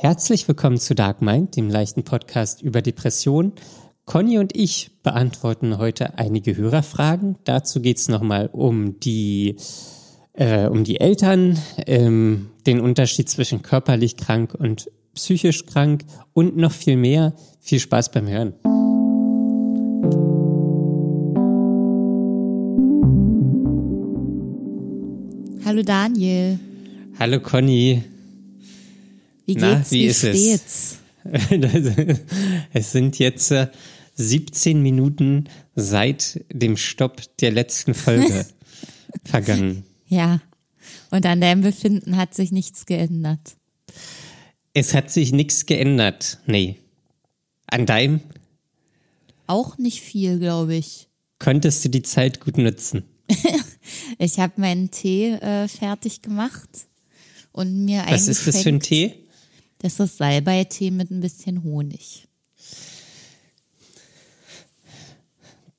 Herzlich willkommen zu Dark Mind, dem leichten Podcast über Depression. Conny und ich beantworten heute einige Hörerfragen. Dazu geht es nochmal um die, äh, um die Eltern, ähm, den Unterschied zwischen körperlich krank und psychisch krank und noch viel mehr. Viel Spaß beim Hören. Hallo Daniel. Hallo Conny. Wie Na, geht's? wie wie ist es? steht's? es sind jetzt äh, 17 Minuten seit dem Stopp der letzten Folge vergangen. Ja. Und an deinem Befinden hat sich nichts geändert. Es hat sich nichts geändert. Nee. An deinem Auch nicht viel, glaube ich. konntest du die Zeit gut nutzen. Ich habe meinen Tee äh, fertig gemacht und mir Was ist das für ein. Tee? Das ist Salbeitee mit ein bisschen Honig.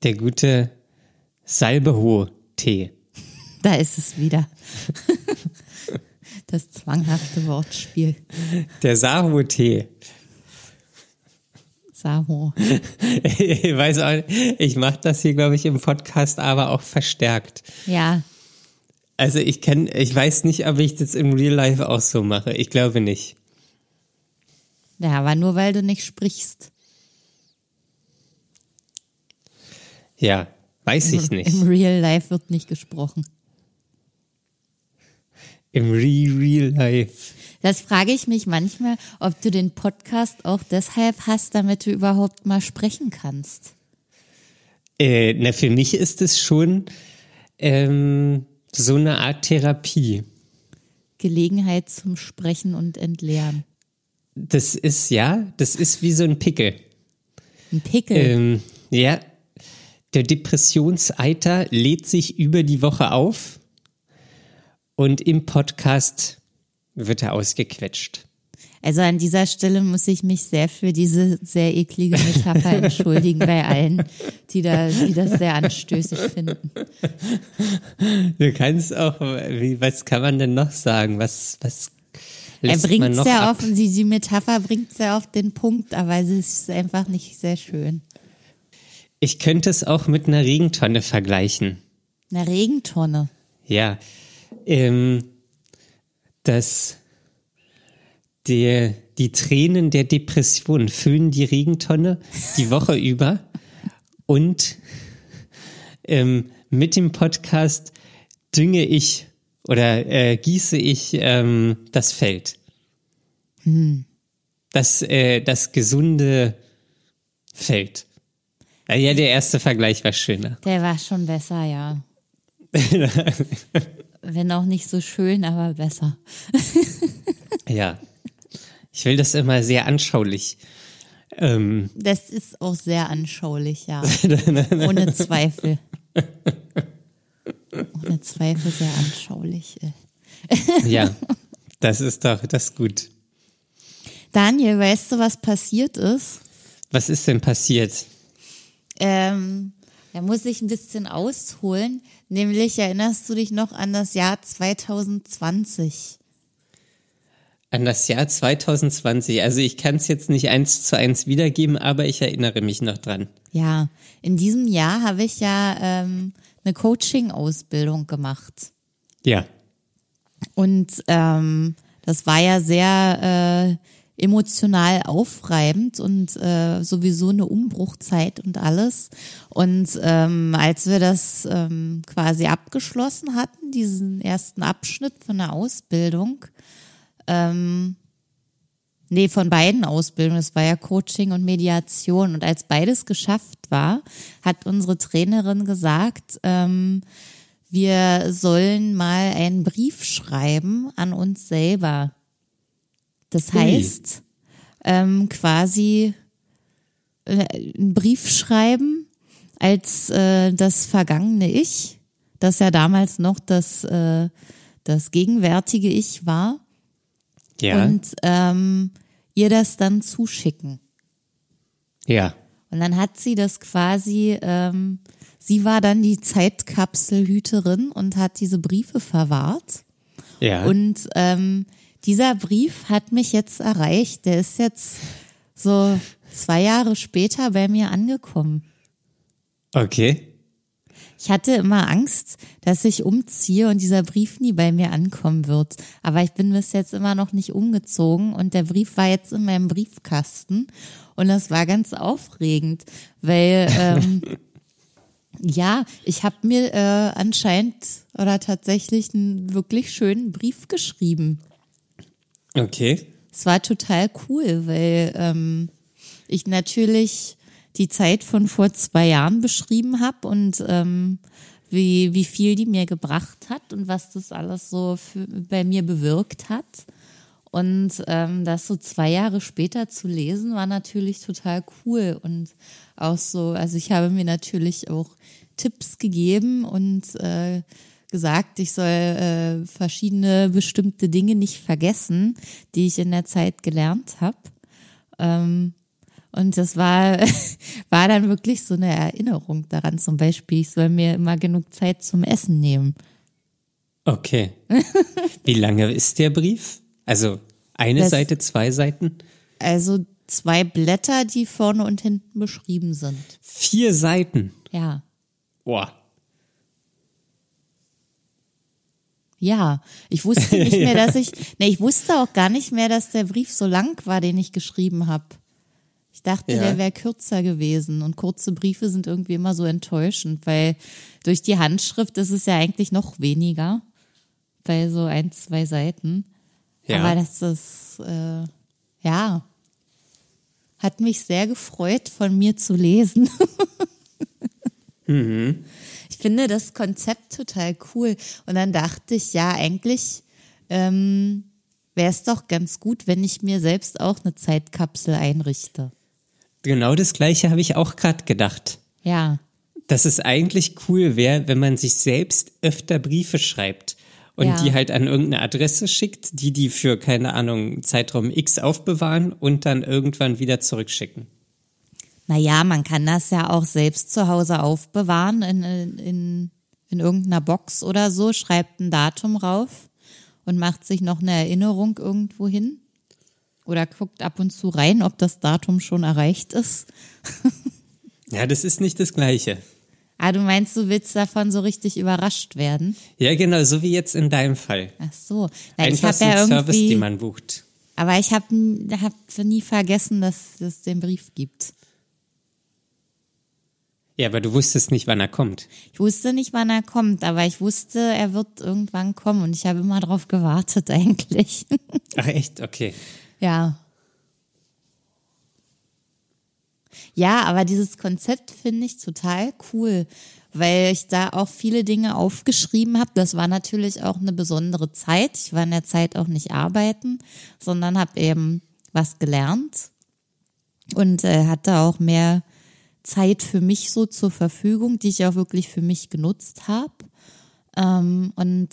Der gute Salbeho-Tee. Da ist es wieder. Das zwanghafte Wortspiel. Der Saho-Tee. Saho. Ich weiß auch, ich mache das hier, glaube ich, im Podcast aber auch verstärkt. Ja, Also ich kann, ich weiß nicht, ob ich das im Real Life auch so mache. Ich glaube nicht. Ja, aber nur weil du nicht sprichst. Ja, weiß ich nicht. Im Real Life wird nicht gesprochen. Im Re Real Life. Das frage ich mich manchmal, ob du den Podcast auch deshalb hast, damit du überhaupt mal sprechen kannst. Äh, na, für mich ist es schon ähm, so eine Art Therapie. Gelegenheit zum Sprechen und Entleeren. Das ist, ja, das ist wie so ein Pickel. Ein Pickel. Ähm, ja, der Depressionseiter lädt sich über die Woche auf und im Podcast wird er ausgequetscht. Also an dieser Stelle muss ich mich sehr für diese sehr eklige Metapher entschuldigen bei allen, die, da, die das sehr anstößig finden. Du kannst auch, wie, was kann man denn noch sagen? Was, was Er bringt ja ab? auf, die, Metapher bringt ja auf den Punkt, aber es ist einfach nicht sehr schön. Ich könnte es auch mit einer Regentonne vergleichen. Eine Regentonne. Ja, ähm, dass der, die Tränen der Depression füllen die Regentonne die Woche über und ähm, mit dem Podcast dünge ich oder äh, gieße ich ähm, das Feld. Das, äh, das gesunde Feld. Ja, Ja, der erste Vergleich war schöner. Der war schon besser, ja. Wenn auch nicht so schön, aber besser. Ja. Ich will das immer sehr anschaulich. Ähm, Das ist auch sehr anschaulich, ja. Ohne Zweifel. Ohne Zweifel sehr anschaulich. äh. ja, das ist doch, das ist gut. Daniel, weißt du, was passiert ist? Was ist denn passiert? Ähm, da muss ich ein bisschen ausholen. Nämlich erinnerst du dich noch an das Jahr 2020? An das Jahr 2020. Also ich kann es jetzt nicht eins zu eins wiedergeben, aber ich erinnere mich noch dran. Ja, in diesem Jahr habe ich ja ähm, eine Coaching-Ausbildung gemacht. Ja. Und ähm, das war ja sehr äh, emotional aufreibend und äh, sowieso eine Umbruchzeit und alles. Und ähm, als wir das ähm, quasi abgeschlossen hatten, diesen ersten Abschnitt von der Ausbildung, ähm, nee, von beiden Ausbildungen, es war ja Coaching und Mediation. Und als beides geschafft war, hat unsere Trainerin gesagt, ähm, wir sollen mal einen Brief schreiben an uns selber. Das heißt, ähm, quasi äh, einen Brief schreiben als äh, das vergangene Ich, das ja damals noch das, äh, das gegenwärtige Ich war Ja. und ähm, ihr das dann zuschicken. ja. Und dann hat sie das quasi, ähm, sie war dann die Zeitkapselhüterin und hat diese Briefe verwahrt. Ja. Und ähm, dieser Brief hat mich jetzt erreicht. Der ist jetzt so zwei Jahre später bei mir angekommen. Okay. Ich hatte immer Angst, dass ich umziehe und dieser Brief nie bei mir ankommen wird. Aber ich bin bis jetzt immer noch nicht umgezogen und der Brief war jetzt in meinem Briefkasten und das war ganz aufregend, weil ähm, ja, ich habe mir äh, anscheinend oder tatsächlich einen wirklich schönen Brief geschrieben. Okay. Es war total cool, weil ähm, ich natürlich die Zeit von vor zwei Jahren beschrieben habe und ähm, wie, wie viel die mir gebracht hat und was das alles so für, bei mir bewirkt hat. Und ähm, das so zwei Jahre später zu lesen, war natürlich total cool. Und auch so, also ich habe mir natürlich auch Tipps gegeben und äh, gesagt, ich soll äh, verschiedene bestimmte Dinge nicht vergessen, die ich in der Zeit gelernt habe. Ähm, und das war, war dann wirklich so eine Erinnerung daran. Zum Beispiel, ich soll mir immer genug Zeit zum Essen nehmen. Okay. Wie lange ist der Brief? Also eine Das- Seite, zwei Seiten? Also zwei Blätter, die vorne und hinten beschrieben sind. Vier Seiten. Ja. Boah. Ja, ich wusste nicht mehr, dass ich, ne, ich wusste auch gar nicht mehr, dass der Brief so lang war, den ich geschrieben habe. Ich dachte, Ja. der wäre kürzer gewesen und kurze Briefe sind irgendwie immer so enttäuschend, weil durch die Handschrift ist es ja eigentlich noch weniger bei so ein, zwei Seiten. Ja. Aber das ist, äh, ja, hat mich sehr gefreut, von mir zu lesen. Ich finde das Konzept total cool. Und dann dachte ich, ja, eigentlich ähm, wäre es doch ganz gut, wenn ich mir selbst auch eine Zeitkapsel einrichte. Genau das gleiche habe ich auch gerade gedacht. Ja, Dass es eigentlich cool wäre, wenn man sich selbst öfter Briefe schreibt und Ja. die halt an irgendeine Adresse schickt, die die für, keine Ahnung, Zeitraum X aufbewahren und dann irgendwann wieder zurückschicken. naja, man kann das ja auch selbst zu Hause aufbewahren in, in, in irgendeiner Box oder so, schreibt ein Datum rauf und macht sich noch eine Erinnerung irgendwo hin. Oder guckt ab und zu rein, ob das Datum schon erreicht ist. Ja, das ist nicht das Gleiche. Ah, du meinst, du willst davon so richtig überrascht werden? Ja, genau, so wie jetzt in deinem Fall. Ach so. Na, ich Einfach habe so ein ja Service, den man bucht. aber ich habe hab nie vergessen, dass es den Brief gibt. Ja, aber du wusstest nicht, wann er kommt. Ich wusste nicht, wann er kommt, aber ich wusste, er wird irgendwann kommen und ich habe immer drauf gewartet eigentlich. Ach echt? Okay. Ja. Ja, aber dieses Konzept finde ich total cool, weil ich da auch viele Dinge aufgeschrieben habe. Das war natürlich auch eine besondere Zeit. Ich war in der Zeit auch nicht arbeiten, sondern habe eben was gelernt und äh, hatte auch mehr Zeit für mich so zur Verfügung, die ich auch wirklich für mich genutzt habe. Ähm, und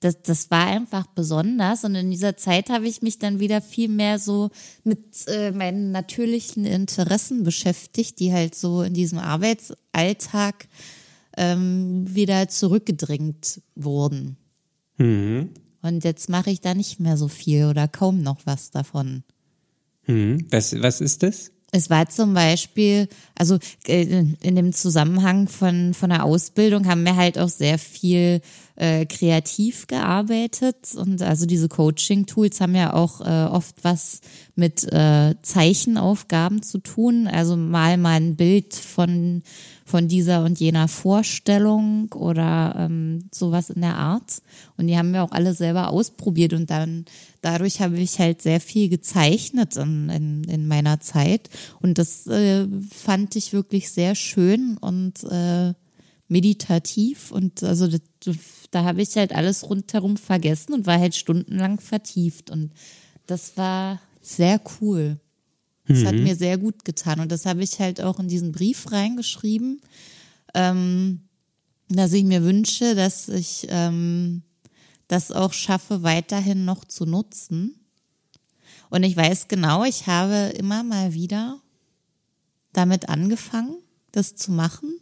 das, das war einfach besonders. Und in dieser Zeit habe ich mich dann wieder viel mehr so mit äh, meinen natürlichen Interessen beschäftigt, die halt so in diesem Arbeitsalltag ähm, wieder zurückgedrängt wurden. Und jetzt mache ich da nicht mehr so viel oder kaum noch was davon. Hm. Was, was ist das? Es war zum Beispiel, also äh, in dem Zusammenhang von, von der Ausbildung haben wir halt auch sehr viel äh, kreativ gearbeitet und also diese Coaching-Tools haben ja auch äh, oft was mit äh, Zeichenaufgaben zu tun. Also mal mal ein Bild von, von dieser und jener Vorstellung oder ähm, sowas in der Art. Und die haben wir auch alle selber ausprobiert und dann dadurch habe ich halt sehr viel gezeichnet in, in, in meiner Zeit. Und das äh, fand ich wirklich sehr schön und äh, meditativ. Und also das, da habe ich halt alles rundherum vergessen und war halt stundenlang vertieft. Und das war sehr cool. Das hat mir sehr gut getan. Und das habe ich halt auch in diesen Brief reingeschrieben, ähm, dass ich mir wünsche, dass ich ähm, das auch schaffe, weiterhin noch zu nutzen. Und ich weiß genau, ich habe immer mal wieder damit angefangen, das zu machen.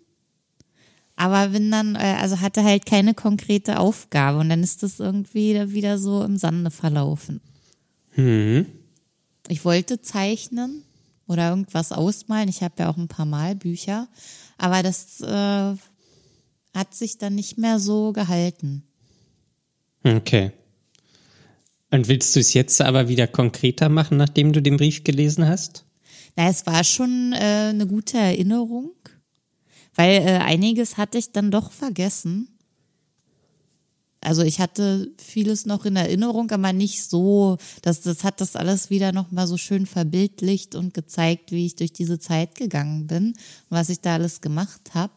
aber bin dann, äh, also hatte halt keine konkrete Aufgabe und dann ist das irgendwie wieder so im Sande verlaufen. Mhm. Ich wollte zeichnen oder irgendwas ausmalen. Ich habe ja auch ein paar Malbücher, aber das äh, hat sich dann nicht mehr so gehalten. Okay. Und willst du es jetzt aber wieder konkreter machen, nachdem du den Brief gelesen hast? Na, es war schon äh, eine gute Erinnerung, weil äh, einiges hatte ich dann doch vergessen. Also ich hatte vieles noch in Erinnerung, aber nicht so, dass das hat das alles wieder noch mal so schön verbildlicht und gezeigt, wie ich durch diese Zeit gegangen bin was ich da alles gemacht habe.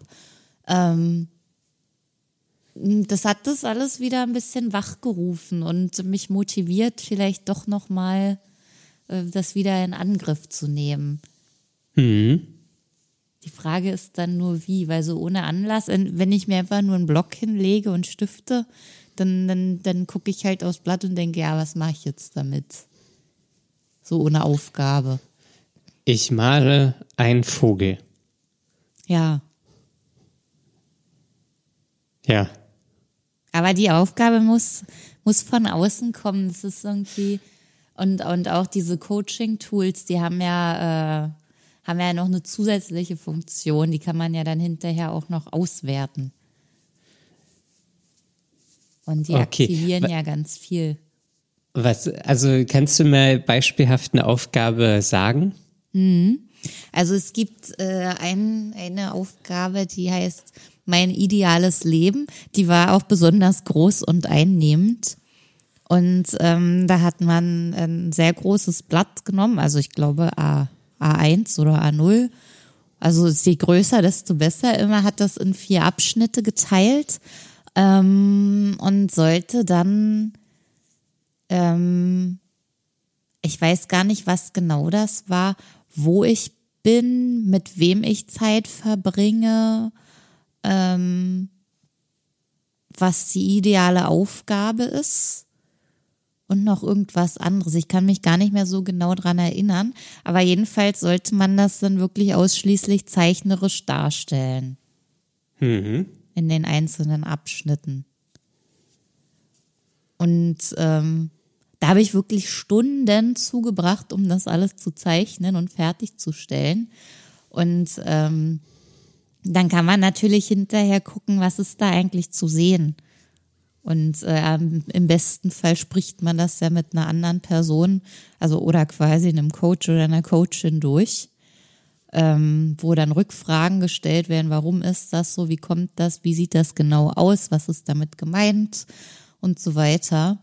Ähm, das hat das alles wieder ein bisschen wachgerufen und mich motiviert, vielleicht doch noch mal äh, das wieder in Angriff zu nehmen. Mhm. Die Frage ist dann nur wie, weil so ohne Anlass, wenn ich mir einfach nur einen Block hinlege und stifte, dann, dann, dann gucke ich halt aufs Blatt und denke, ja, was mache ich jetzt damit? So ohne Aufgabe. Ich male einen Vogel. Ja. Ja. Aber die Aufgabe muss, muss von außen kommen. Das ist irgendwie, und, und auch diese Coaching-Tools, die haben ja, äh, haben ja noch eine zusätzliche Funktion, die kann man ja dann hinterher auch noch auswerten. Und die Okay. aktivieren ja ganz viel. Was, also kannst du mal beispielhaft eine Aufgabe sagen? Also es gibt äh, ein, eine Aufgabe, die heißt Mein ideales Leben. Die war auch besonders groß und einnehmend. Und ähm, da hat man ein sehr großes Blatt genommen, also ich glaube A, A1 oder A0. Also je größer, desto besser. Immer hat das in vier Abschnitte geteilt ähm, und sollte dann, ähm, ich weiß gar nicht, was genau das war, wo ich bin, mit wem ich Zeit verbringe, ähm, was die ideale Aufgabe ist und noch irgendwas anderes. Ich kann mich gar nicht mehr so genau dran erinnern, aber jedenfalls sollte man das dann wirklich ausschließlich zeichnerisch darstellen Mhm. in den einzelnen Abschnitten. Und ähm, da habe ich wirklich Stunden zugebracht, um das alles zu zeichnen und fertigzustellen. Und ähm, dann kann man natürlich hinterher gucken, was ist da eigentlich zu sehen. Und äh, im besten Fall spricht man das ja mit einer anderen Person, also oder quasi einem Coach oder einer Coachin durch, ähm, wo dann Rückfragen gestellt werden, warum ist das so, wie kommt das, wie sieht das genau aus, was ist damit gemeint und so weiter.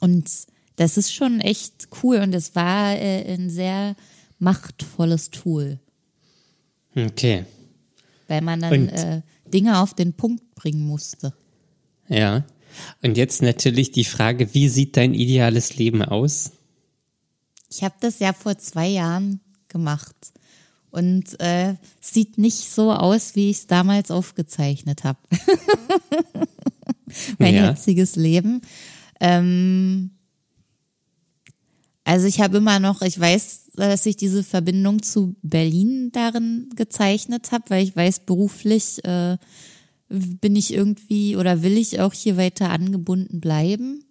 Und das ist schon echt cool und es war äh, ein sehr machtvolles Tool, Okay. weil man dann äh, Dinge auf den Punkt bringen musste. Ja. Und jetzt natürlich die Frage, wie sieht dein ideales Leben aus? Ich habe das ja vor zwei Jahren gemacht und äh, sieht nicht so aus, wie ich es damals aufgezeichnet habe. mein Ja. jetziges Leben. Ähm, also ich habe immer noch, ich weiß, dass ich diese Verbindung zu Berlin darin gezeichnet habe, weil ich weiß, beruflich äh, bin ich irgendwie oder will ich auch hier weiter angebunden bleiben.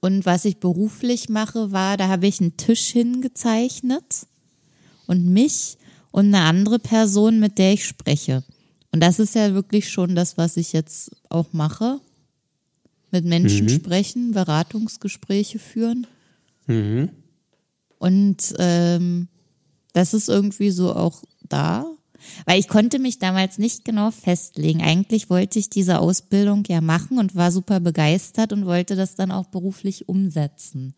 Und was ich beruflich mache, war, da habe ich einen Tisch hingezeichnet und mich und eine andere Person, mit der ich spreche. Und das ist ja wirklich schon das, was ich jetzt auch mache. Mit Menschen sprechen, Beratungsgespräche führen. Und ähm, das ist irgendwie so auch da. Weil ich konnte mich damals nicht genau festlegen. Eigentlich wollte ich diese Ausbildung ja machen und war super begeistert und wollte das dann auch beruflich umsetzen.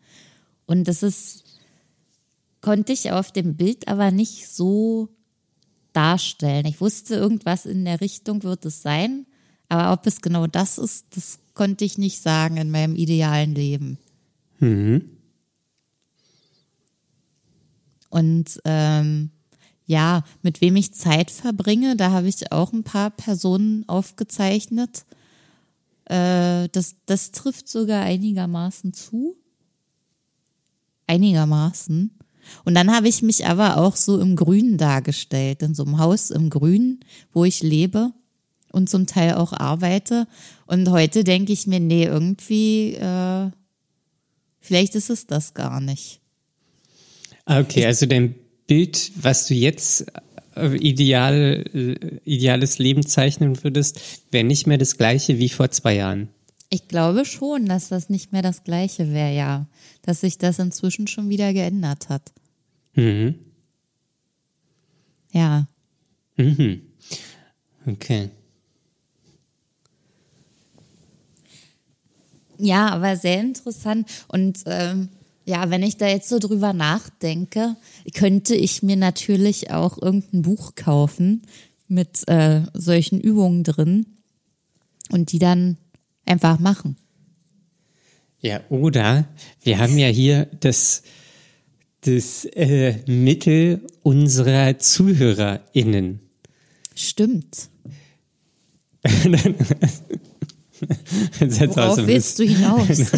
Und das ist, konnte ich auf dem Bild aber nicht so darstellen. Ich wusste, irgendwas in der Richtung wird es sein, aber ob es genau das ist, das konnte ich nicht sagen in meinem idealen Leben. Und ähm, ja, mit wem ich Zeit verbringe, da habe ich auch ein paar Personen aufgezeichnet. Äh, das, das trifft sogar einigermaßen zu. Einigermaßen. Und dann habe ich mich aber auch so im Grünen dargestellt, in so einem Haus im Grünen, wo ich lebe und zum Teil auch arbeite. Und heute denke ich mir, nee, irgendwie, äh, vielleicht ist es das gar nicht. Ah, Okay, also dein Bild, was du jetzt äh, ideal, äh, ideales Leben zeichnen würdest, wäre nicht mehr das gleiche wie vor zwei Jahren. Ich glaube schon, dass das nicht mehr das gleiche wäre, ja. Dass sich das inzwischen schon wieder geändert hat. Mhm. Ja. Mhm. Okay. Ja, aber sehr interessant. Und ähm, ja, wenn ich da jetzt so drüber nachdenke, könnte ich mir natürlich auch irgendein Buch kaufen mit äh, solchen Übungen drin und die dann einfach machen. Ja, oder wir haben ja hier das, das äh, Mittel unserer ZuhörerInnen. Stimmt. Das ist Worauf ein willst du bisschen- hinaus?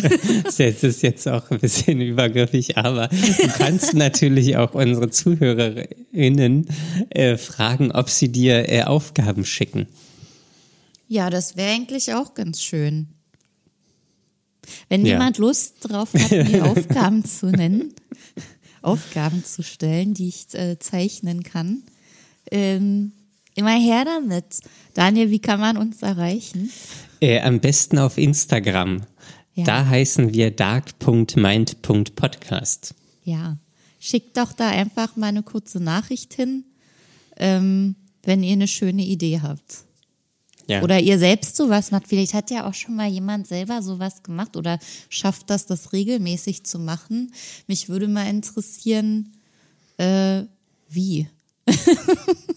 Das ist jetzt auch ein bisschen übergriffig, aber du kannst natürlich auch unsere ZuhörerInnen äh, fragen, ob sie dir äh, Aufgaben schicken. ja, das wäre eigentlich auch ganz schön. Wenn Ja. jemand Lust drauf hat, mir Aufgaben zu nennen, Aufgaben zu stellen, die ich äh, zeichnen kann, ähm, immer her damit. Daniel, wie kann man uns erreichen? Äh, am besten auf Instagram. Ja. Da heißen wir dark.mind.podcast. Ja, schickt doch da einfach mal eine kurze Nachricht hin, ähm, wenn ihr eine schöne Idee habt. Ja. Oder ihr selbst sowas macht. Vielleicht hat ja auch schon mal jemand selber sowas gemacht oder schafft das, das regelmäßig zu machen. Mich würde mal interessieren, äh, wie.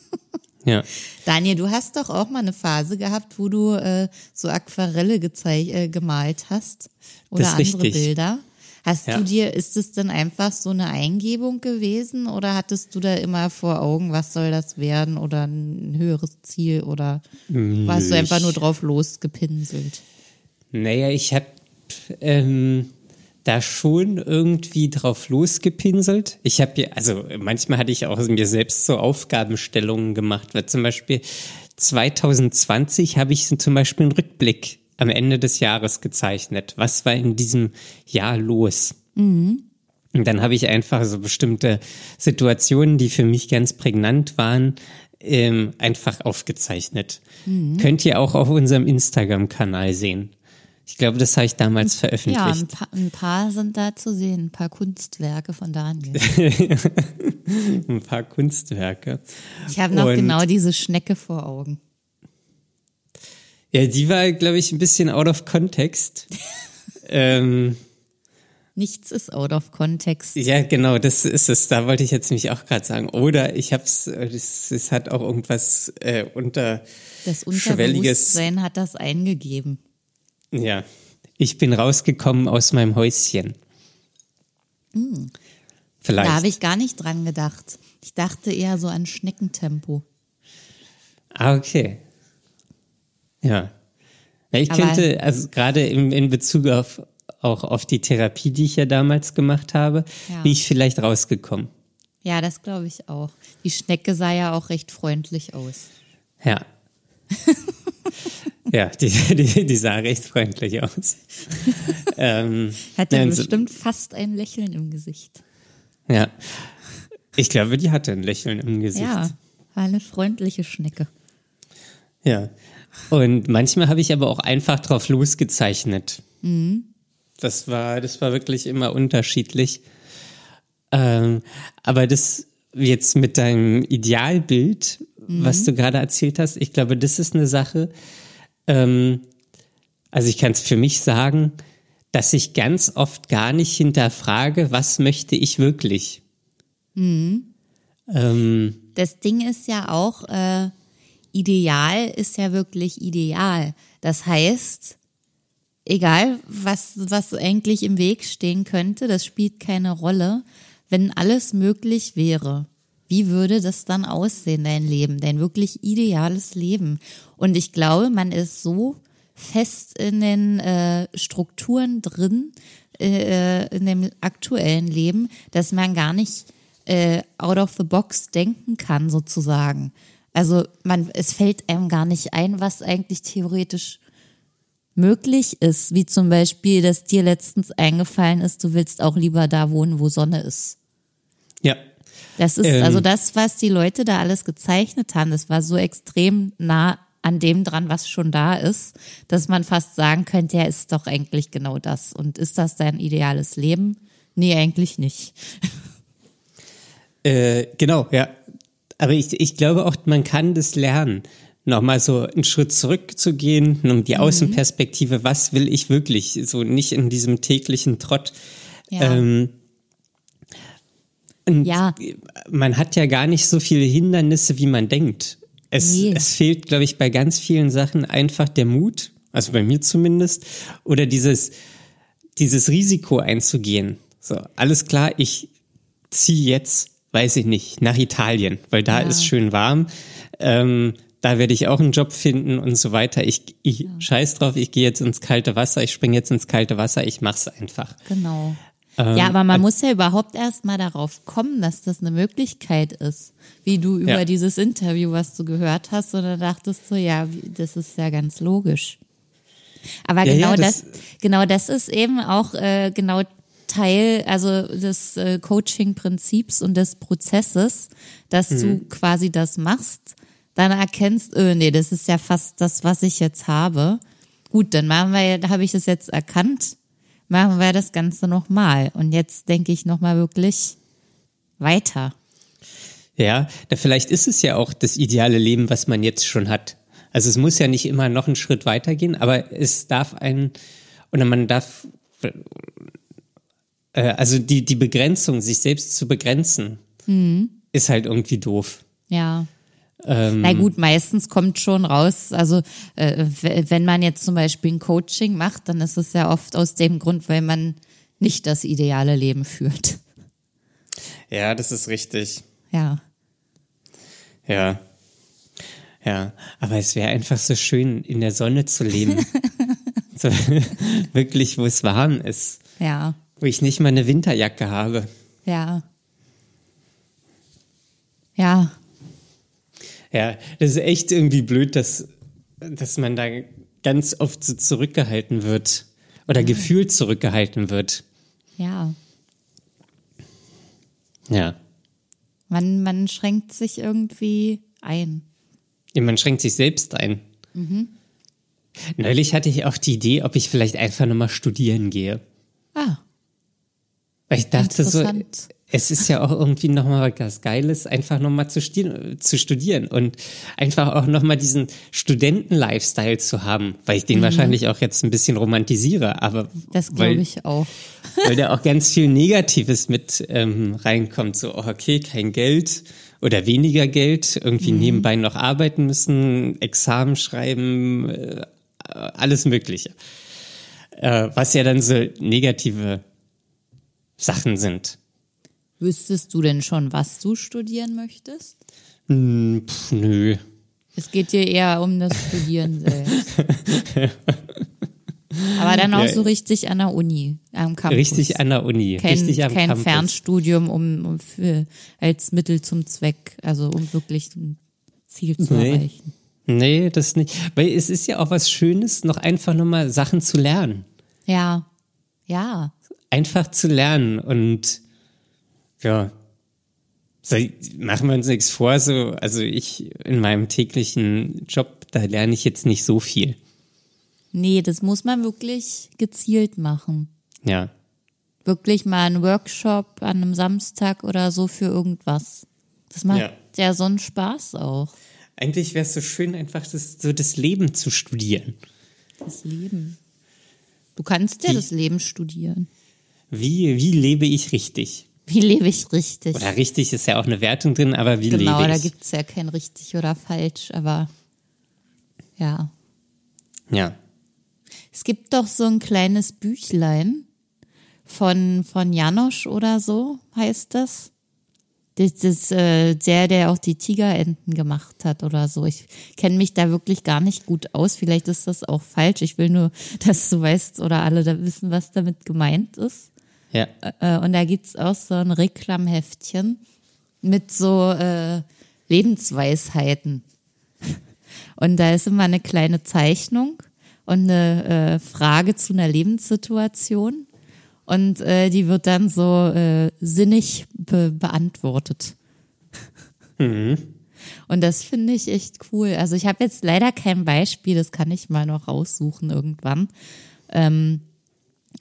ja. Daniel, du hast doch auch mal eine Phase gehabt, wo du äh, so Aquarelle äh, gemalt hast oder andere richtig. Bilder. Hast Ja. du dir, ist es denn einfach so eine Eingebung gewesen oder hattest du da immer vor Augen, was soll das werden oder ein höheres Ziel oder warst du einfach nur drauf losgepinselt? Naja, ich habe ähm, da schon irgendwie drauf losgepinselt. Ich habe ja, also manchmal hatte ich auch mir selbst so Aufgabenstellungen gemacht, weil zum Beispiel 2020 habe ich zum Beispiel einen Rückblick am Ende des Jahres gezeichnet. Was war in diesem Jahr los? Und dann habe ich einfach so bestimmte Situationen, die für mich ganz prägnant waren, ähm, einfach aufgezeichnet. Könnt ihr auch auf unserem Instagram-Kanal sehen. Ich glaube, das habe ich damals Ja, veröffentlicht. ein paar, ein paar sind da zu sehen, ein paar Kunstwerke von Daniel. Ein paar Kunstwerke. Ich habe noch Und- genau diese Schnecke vor Augen. Ja, die war, glaube ich, ein bisschen out of context. ähm, Nichts ist out of context. ja, genau, das ist es. Da wollte ich jetzt nämlich auch gerade sagen. Oder ich habe es, es hat auch irgendwas äh, unter Das. Unterbewusstsein hat das eingegeben. Ja, ich bin rausgekommen aus meinem Häuschen. Vielleicht. Da habe ich gar nicht dran gedacht. Ich dachte eher so an Schneckentempo. Ah, okay. Ja. ja ich Aber- könnte, also gerade in, in Bezug auf auch auf die Therapie, die ich ja damals gemacht habe, Ja. bin ich vielleicht rausgekommen. Ja, das glaube ich auch. Die Schnecke sah ja auch recht freundlich aus. Ja. Ja, die, die, die sah recht freundlich aus. ähm, Hatte ja, und so- bestimmt fast ein Lächeln im Gesicht. ja. Ich glaube, die hatte ein Lächeln im Gesicht. Ja, war eine freundliche Schnecke. Ja. Und manchmal habe ich aber auch einfach drauf losgezeichnet. Mhm. Das war, das war wirklich immer unterschiedlich. Ähm, aber das jetzt mit deinem Idealbild, Mhm. was du gerade erzählt hast, ich glaube, das ist eine Sache. Ähm, also ich kann es für mich sagen, dass ich ganz oft gar nicht hinterfrage, was möchte ich wirklich. Mhm. Ähm, Das Ding ist ja auch, äh, ideal ist ja wirklich ideal. Das heißt, egal was, was eigentlich im Weg stehen könnte, das spielt keine Rolle. Wenn alles möglich wäre, wie würde das dann aussehen, dein Leben, dein wirklich ideales Leben? Und ich glaube, man ist so fest in den äh, Strukturen drin, äh, in dem aktuellen Leben, dass man gar nicht äh, out of the box denken kann, sozusagen. Also man, es fällt einem gar nicht ein, was eigentlich theoretisch möglich ist, wie zum Beispiel, dass dir letztens eingefallen ist, du willst auch lieber da wohnen, wo Sonne ist. Ja. Das ist Ähm. also das, was die Leute da alles gezeichnet haben. Das war so extrem nah an dem dran, was schon da ist, dass man fast sagen könnte, ja, ist doch eigentlich genau das. Und ist das dein ideales Leben? Nee, eigentlich nicht. Äh, genau, ja. Aber ich, ich glaube auch, man kann das lernen, nochmal so einen Schritt zurückzugehen, um Mhm. die Außenperspektive, was will ich wirklich, so nicht in diesem täglichen Trott. Ja. Ähm, und Ja. man hat ja gar nicht so viele Hindernisse, wie man denkt. Es, Nee. es fehlt, glaube ich, bei ganz vielen Sachen einfach der Mut, also bei mir zumindest, oder dieses, dieses Risiko einzugehen. So, alles klar, ich ziehe jetzt, weiß ich nicht, nach Italien, weil da Ja. ist schön warm. Ähm, da werde ich auch einen Job finden und so weiter. Ich, ich scheiß drauf, ich gehe jetzt ins kalte Wasser, ich springe jetzt ins kalte Wasser, ich mach's einfach. Genau. Ähm, ja, aber man äh, muss ja überhaupt erst mal darauf kommen, dass das eine Möglichkeit ist. Wie du über Ja. dieses Interview, was du gehört hast, und dann dachtest du, ja, das ist ja ganz logisch. Aber Ja, genau ja, das, das- genau das ist eben auch äh, genau Teil, also des äh, Coaching-Prinzips und des Prozesses, dass Mhm. du quasi das machst, dann erkennst, äh, nee, das ist ja fast das, was ich jetzt habe. Gut, dann machen wir, da habe ich es jetzt erkannt, machen wir das Ganze nochmal. Und jetzt denke ich nochmal wirklich weiter. Ja, da vielleicht ist es ja auch das ideale Leben, was man jetzt schon hat. Also es muss ja nicht immer noch einen Schritt weitergehen, aber es darf ein, oder man darf, äh, also die, die Begrenzung, sich selbst zu begrenzen, ist halt irgendwie doof. Ja. Ähm, Na gut, meistens kommt schon raus, also äh, wenn man jetzt zum Beispiel ein Coaching macht, dann ist es ja oft aus dem Grund, weil man nicht das ideale Leben führt. Ja, das ist richtig. Ja. Ja. Ja, aber es wäre einfach so schön, in der Sonne zu leben. so, wirklich, wo es warm ist. Ja. Wo ich nicht mal eine Winterjacke habe. Ja. Ja. Ja, das ist echt irgendwie blöd, dass, dass man da ganz oft so zurückgehalten wird. Oder gefühlt zurückgehalten wird. Ja. Ja. Man, man schränkt sich irgendwie ein. Ja, Man schränkt sich selbst ein. Neulich hatte ich auch die Idee, ob ich vielleicht einfach nochmal studieren gehe. Ah, Weil ich dachte so. Es ist ja auch irgendwie nochmal was Geiles, einfach nochmal zu, zu studieren und einfach auch nochmal diesen Studenten-Lifestyle zu haben, weil ich den wahrscheinlich auch jetzt ein bisschen romantisiere, aber Mhm. das glaube ich auch. weil da auch ganz viel Negatives mit ähm, reinkommt, so oh, okay, kein Geld oder weniger Geld, irgendwie nebenbei noch arbeiten müssen, Examen schreiben, äh, alles Mögliche. Äh, was ja dann so negative Sachen sind. Wüsstest du denn schon, was du studieren möchtest? Hm, pf, nö. Es geht dir eher um das Studieren selbst. Aber dann auch Ja. so richtig an der Uni, am Campus. Richtig an der Uni, kein, richtig am kein Campus. Fernstudium um, um für, als Mittel zum Zweck, also um wirklich ein Ziel zu Nee. erreichen. Nee, das nicht. Weil es ist ja auch was Schönes, noch einfach nochmal Sachen zu lernen. Ja, ja, Einfach zu lernen und ja, so, machen wir uns nichts vor, so, also ich in meinem täglichen Job, da lerne ich jetzt nicht so viel. nee, das muss man wirklich gezielt machen. Ja. Wirklich mal einen Workshop an einem Samstag oder so für irgendwas. Das macht Ja. ja, so einen Spaß auch. Eigentlich wäre es so schön, einfach das, so das Leben zu studieren. Das Leben. Du kannst ja Wie- das Leben studieren. Wie, wie lebe ich richtig? Wie lebe ich richtig? Oder richtig ist ja auch eine Wertung drin, aber wie genau, lebe da ich? gibt's ja kein richtig oder falsch, aber ja. ja. Es gibt doch so ein kleines Büchlein von, von Janosch oder so, heißt das. Das ist äh, der, der auch die Tigerenten gemacht hat oder so. Ich kenne mich da wirklich gar nicht gut aus. Vielleicht ist das auch falsch. Ich will nur, dass du weißt oder alle da wissen, was damit gemeint ist. Ja. Äh, und da gibt's auch so ein Reklamheftchen mit so äh, Lebensweisheiten. Und da ist immer eine kleine Zeichnung und eine äh, Frage zu einer Lebenssituation. Und äh, die wird dann so äh, sinnig be beantwortet. Mhm. Und das finde ich echt cool. Also ich habe jetzt leider kein Beispiel, das kann ich mal noch raussuchen irgendwann. Ähm,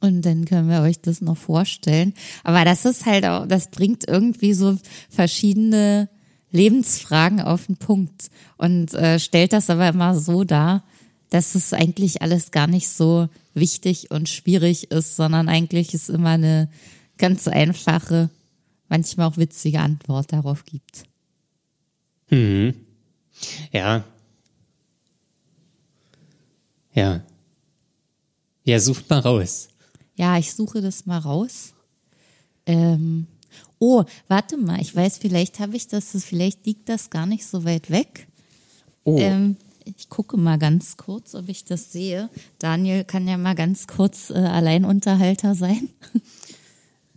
und dann können wir euch das noch vorstellen. Aber das ist halt auch, das bringt irgendwie so verschiedene Lebensfragen auf den Punkt und äh, stellt das aber immer so dar, dass es eigentlich alles gar nicht so wichtig und schwierig ist, sondern eigentlich es immer eine ganz einfache, manchmal auch witzige Antwort darauf gibt. Mhm. Ja. Ja. Ja, sucht mal raus. Ja, ich suche das mal raus. Ähm, oh, warte mal, ich weiß, vielleicht habe ich das, vielleicht liegt das gar nicht so weit weg. Oh. Ähm, ich gucke mal ganz kurz, ob ich das sehe. Daniel kann ja mal ganz kurz äh, Alleinunterhalter sein.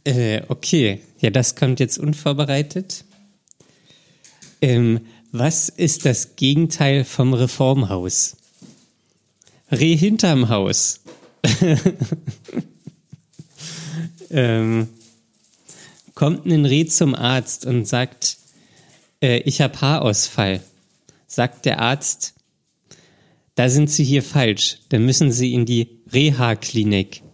Äh, okay. Ja, das kommt jetzt unvorbereitet. Ähm, was ist das Gegenteil vom Reformhaus? Reh hinterm Haus. ähm, kommt ein Reh zum Arzt und sagt, äh, ich habe Haarausfall. Sagt der Arzt, da sind Sie hier falsch. Dann müssen Sie in die Reha-Klinik.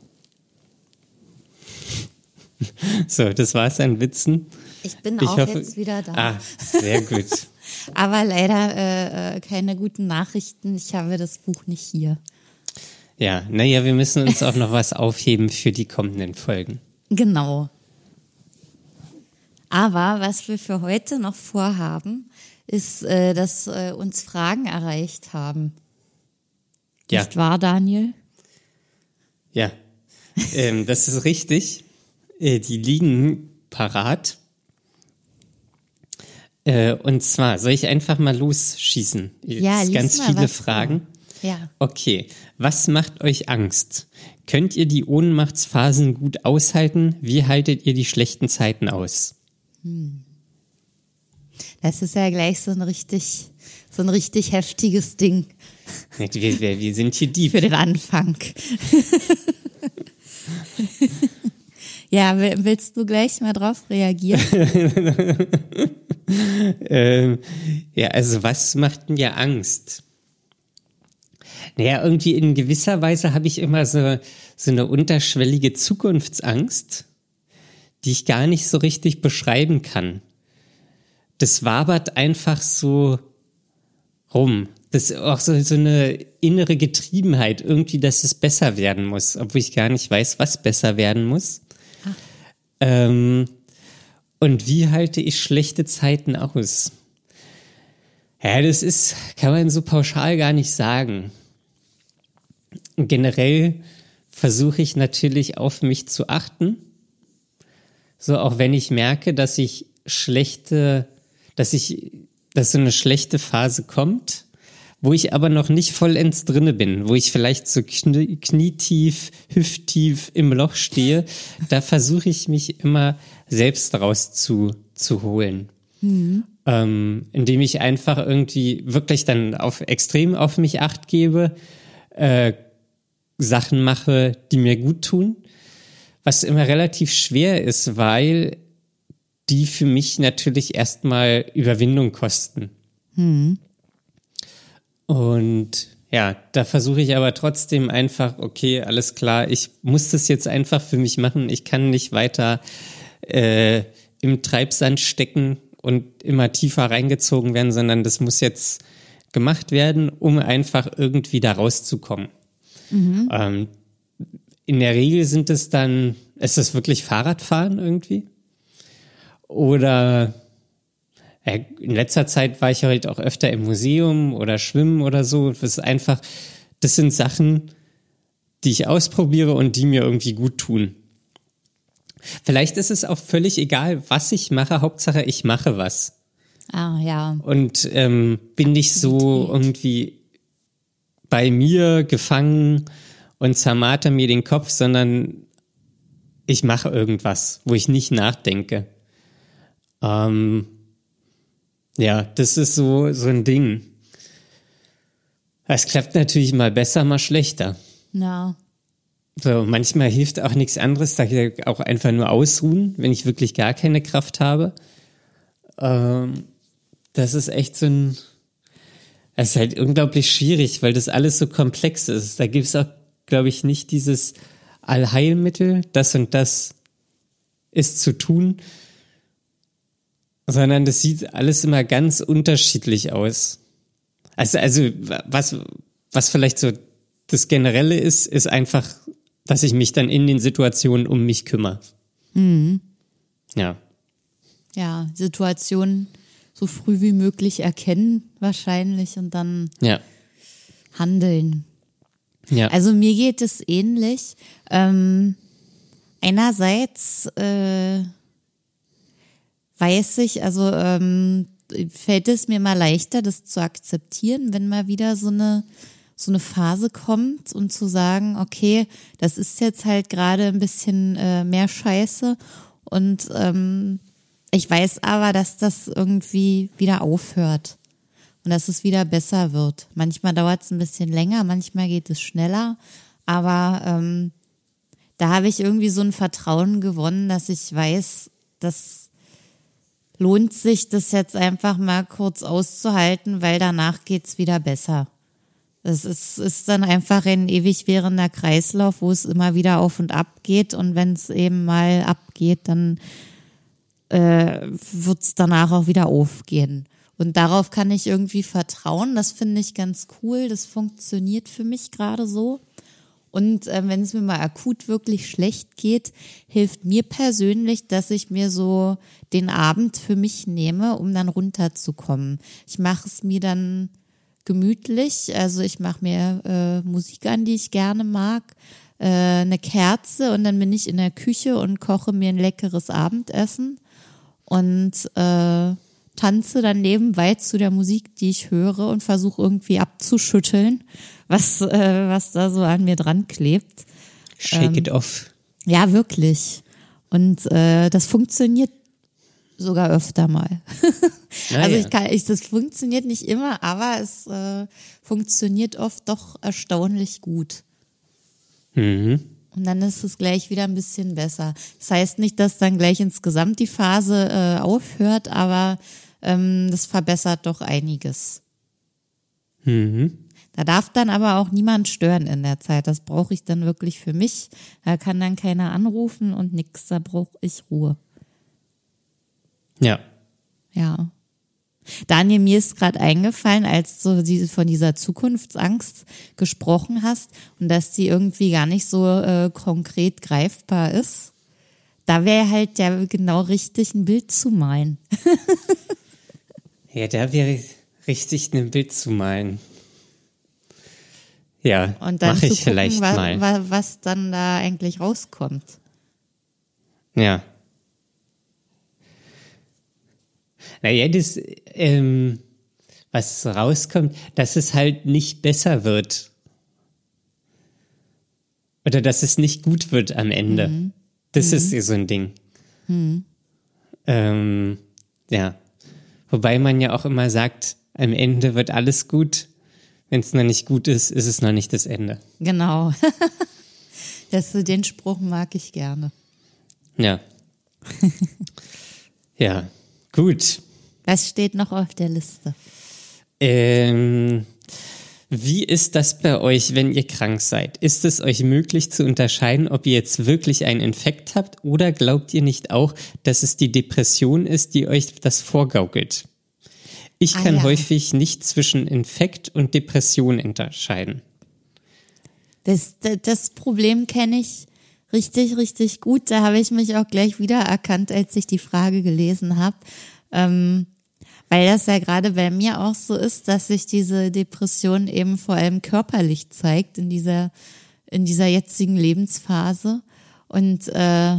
So, das war's an Witzen. Ich bin Ich auch hoffe- jetzt wieder da. Ah, sehr gut. Aber leider äh, äh, keine guten Nachrichten. Ich habe das Buch nicht hier. Ja, naja, wir müssen uns auch noch was aufheben für die kommenden Folgen. Genau. Aber was wir für heute noch vorhaben, ist, äh, dass äh, uns Fragen erreicht haben. Ja, Nicht wahr, Daniel? ja. Ähm, das ist richtig. Äh, die liegen parat. Äh, und zwar, soll ich einfach mal losschießen? Jetzt Ja, ganz viele vor. Fragen. Ja. Okay, was macht euch Angst? Könnt ihr die Ohnmachtsphasen gut aushalten? Wie haltet ihr die schlechten Zeiten aus? Das ist ja gleich so ein richtig, so ein richtig heftiges Ding Wir, wir, wir sind hier die. für den Anfang. ja, will- willst du gleich mal drauf reagieren? Ähm, ja, also was macht mir Angst? Naja, irgendwie in gewisser Weise habe ich immer so, so eine unterschwellige Zukunftsangst, die ich gar nicht so richtig beschreiben kann. Das wabert einfach so rum. Das ist auch so, so eine innere Getriebenheit, irgendwie, dass es besser werden muss, obwohl ich gar nicht weiß, was besser werden muss. Ähm, und wie halte ich schlechte Zeiten aus? Ja, das ist, kann man so pauschal gar nicht sagen. Generell versuche ich natürlich auf mich zu achten. So, auch wenn ich merke, dass ich schlechte, dass ich, dass so eine schlechte Phase kommt, wo ich aber noch nicht vollends drinne bin, wo ich vielleicht so knie, knietief, hüfttief im Loch stehe, da versuche ich mich immer selbst raus zu, zu holen. Ähm, indem ich einfach irgendwie wirklich dann auf extrem auf mich acht gebe, äh, Sachen mache, die mir gut tun, was immer relativ schwer ist, weil die für mich natürlich erstmal Überwindung kosten. Und ja, da versuche ich aber trotzdem einfach, okay, alles klar, ich muss das jetzt einfach für mich machen. Ich kann nicht weiter äh, im Treibsand stecken und immer tiefer reingezogen werden, sondern das muss jetzt gemacht werden, um einfach irgendwie da rauszukommen. Ähm, in der Regel sind es dann, ist es wirklich Fahrradfahren irgendwie? Oder ja, in letzter Zeit war ich halt auch öfter im Museum oder schwimmen oder so. Das ist einfach, das sind Sachen, die ich ausprobiere und die mir irgendwie gut tun. Vielleicht ist es auch völlig egal, was ich mache. Hauptsache, ich mache was. Ah, ja. Und ähm, bin nicht so irgendwie bei mir gefangen und zermarter mir den Kopf, sondern ich mache irgendwas, wo ich nicht nachdenke. Ähm, ja, das ist so, so ein Ding. Es klappt natürlich mal besser, mal schlechter. Ja. So, manchmal hilft auch nichts anderes, da ich auch einfach nur ausruhen, wenn ich wirklich gar keine Kraft habe. Ähm, das ist echt so ein, es ist halt unglaublich schwierig, weil das alles so komplex ist. Da gibt es auch, glaube ich, nicht dieses Allheilmittel, das und das ist zu tun, sondern das sieht alles immer ganz unterschiedlich aus. Also, also was, was vielleicht so das Generelle ist, ist einfach, dass ich mich dann in den Situationen um mich kümmere. Mhm. Ja. Ja, Situationen so früh wie möglich erkennen wahrscheinlich und dann ja. handeln. Ja. Also mir geht es ähnlich. Ähm, einerseits äh, weiß ich, also ähm, fällt es mir mal leichter, das zu akzeptieren, wenn mal wieder so eine so eine Phase kommt und zu sagen, okay, das ist jetzt halt gerade ein bisschen äh, mehr Scheiße und ähm, ich weiß aber, dass das irgendwie wieder aufhört und dass es wieder besser wird. Manchmal dauert es ein bisschen länger, manchmal geht es schneller, aber ähm, da habe ich irgendwie so ein Vertrauen gewonnen, dass ich weiß, dass lohnt sich das jetzt einfach mal kurz auszuhalten, weil danach geht's wieder besser. Es ist, ist dann einfach ein ewig währender Kreislauf, wo es immer wieder auf und ab geht. Und wenn es eben mal abgeht, dann äh, wird es danach auch wieder aufgehen. Und darauf kann ich irgendwie vertrauen. Das finde ich ganz cool. Das funktioniert für mich gerade so. Und äh, wenn es mir mal akut wirklich schlecht geht, hilft mir persönlich, dass ich mir so den Abend für mich nehme, um dann runterzukommen. Ich mache es mir dann gemütlich, also ich mache mir äh, Musik an, die ich gerne mag, äh, eine Kerze und dann bin ich in der Küche und koche mir ein leckeres Abendessen und äh, tanze dann nebenbei zu der Musik, die ich höre und versuche irgendwie abzuschütteln, was, äh, was da so an mir dran klebt. Shake ähm, it off. Ja, wirklich. Und äh, das funktioniert sogar öfter mal. also ich kann, ich, das funktioniert nicht immer, aber es äh, funktioniert oft doch erstaunlich gut. Mhm. Und dann ist es gleich wieder ein bisschen besser. Das heißt nicht, dass dann gleich insgesamt die Phase äh, aufhört, aber ähm, das verbessert doch einiges. Mhm. Da darf dann aber auch niemand stören in der Zeit. Das brauche ich dann wirklich für mich. Da kann dann keiner anrufen und nix. Da brauche ich Ruhe. Ja. Ja. Daniel, mir ist gerade eingefallen, als du von dieser Zukunftsangst gesprochen hast und dass die irgendwie gar nicht so äh, konkret greifbar ist. Da wäre halt ja genau richtig, ein Bild zu malen. ja, da wäre richtig ein Bild zu malen. Ja, mache ich gucken, vielleicht wa mal. Wa was dann da eigentlich rauskommt. Ja. Naja, das, ähm, was rauskommt, dass es halt nicht besser wird. Oder dass es nicht gut wird am Ende. Mhm. Das mhm. ist so ein Ding. Mhm. Ähm, ja. Wobei man ja auch immer sagt, am Ende wird alles gut. Wenn es noch nicht gut ist, ist es noch nicht das Ende. Genau. das, den Spruch mag ich gerne. Ja. ja. Gut. Was steht noch auf der Liste? Ähm, wie ist das bei euch, wenn ihr krank seid? Ist es euch möglich zu unterscheiden, ob ihr jetzt wirklich einen Infekt habt oder glaubt ihr nicht auch, dass es die Depression ist, die euch das vorgaukelt? Ich ah, kann ja. häufig nicht zwischen Infekt und Depression unterscheiden. Das, das Problem kenne ich richtig, richtig gut. Da habe ich mich auch gleich wieder erkannt, als ich die Frage gelesen habe. Ähm, weil das ja gerade bei mir auch so ist, dass sich diese Depression eben vor allem körperlich zeigt in dieser, in dieser jetzigen Lebensphase. Und äh,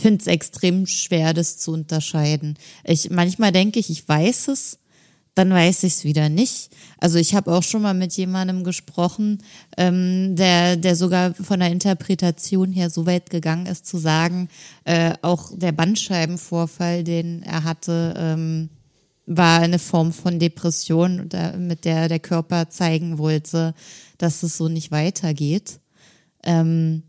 finde es extrem schwer, das zu unterscheiden. Ich, manchmal denke ich, ich weiß es, dann weiß ich es wieder nicht. Also ich habe auch schon mal mit jemandem gesprochen, ähm, der, der sogar von der Interpretation her so weit gegangen ist, zu sagen, äh, auch der Bandscheibenvorfall, den er hatte, ähm, war eine Form von Depression, mit der der Körper zeigen wollte, dass es so nicht weitergeht. Ähm,